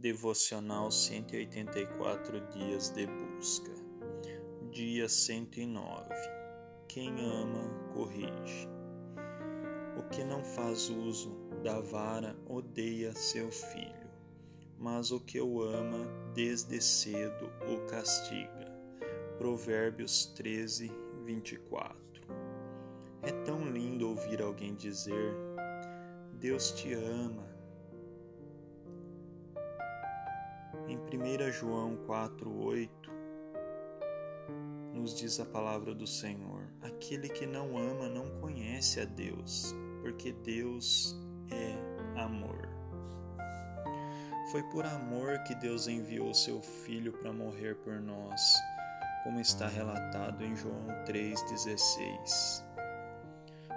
Devocional 184 Dias de Busca. Dia 109. Quem ama, corrige. O que não faz uso da vara odeia seu filho, mas o que o ama desde cedo o castiga. Provérbios 13, 24. É tão lindo ouvir alguém dizer: Deus te ama Em 1 João 4,8 nos diz a palavra do Senhor: aquele que não ama não conhece a Deus, porque Deus é amor. Foi por amor que Deus enviou seu Filho para morrer por nós, como está relatado em João 3,16.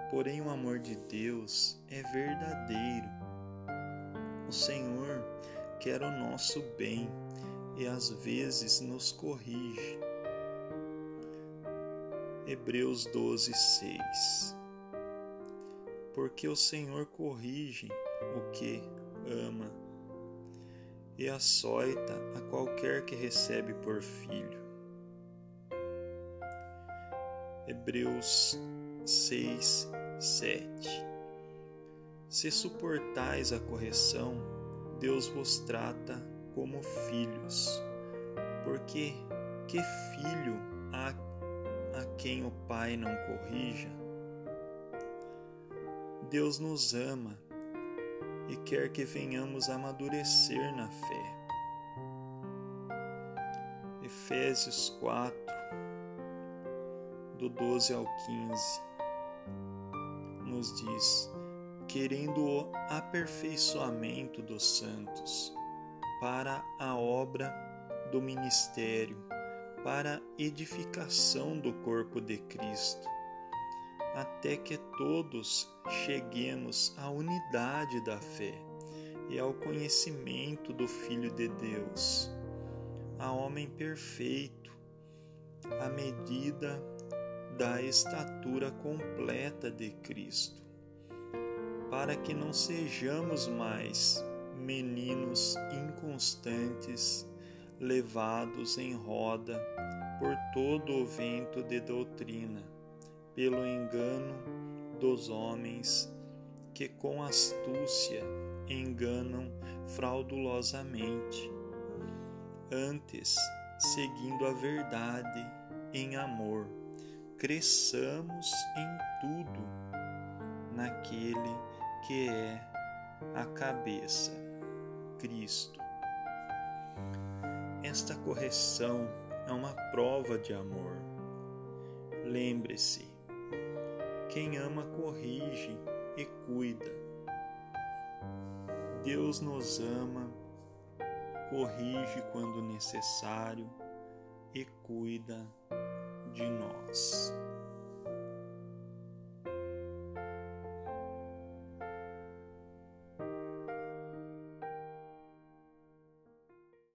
Porém, o amor de Deus é verdadeiro. O Senhor quer o nosso bem e às vezes nos corrige. Hebreus 12, 6 Porque o Senhor corrige o que ama e açoita a qualquer que recebe por filho. Hebreus 6, 7 Se suportais a correção, Deus vos trata como filhos, porque que filho há a quem o Pai não corrija? Deus nos ama e quer que venhamos amadurecer na fé. Efésios 4, do 12 ao 15, nos diz: querendo o aperfeiçoamento dos santos, para a obra do ministério, para a edificação do corpo de Cristo, até que todos cheguemos à unidade da fé e ao conhecimento do Filho de Deus, a homem perfeito, à medida da estatura completa de Cristo para que não sejamos mais meninos inconstantes, levados em roda por todo o vento de doutrina, pelo engano dos homens que com astúcia enganam fraudulosamente. Antes, seguindo a verdade em amor, cresçamos em tudo naquele que é a cabeça, Cristo. Esta correção é uma prova de amor. Lembre-se, quem ama corrige e cuida. Deus nos ama, corrige quando necessário e cuida de nós.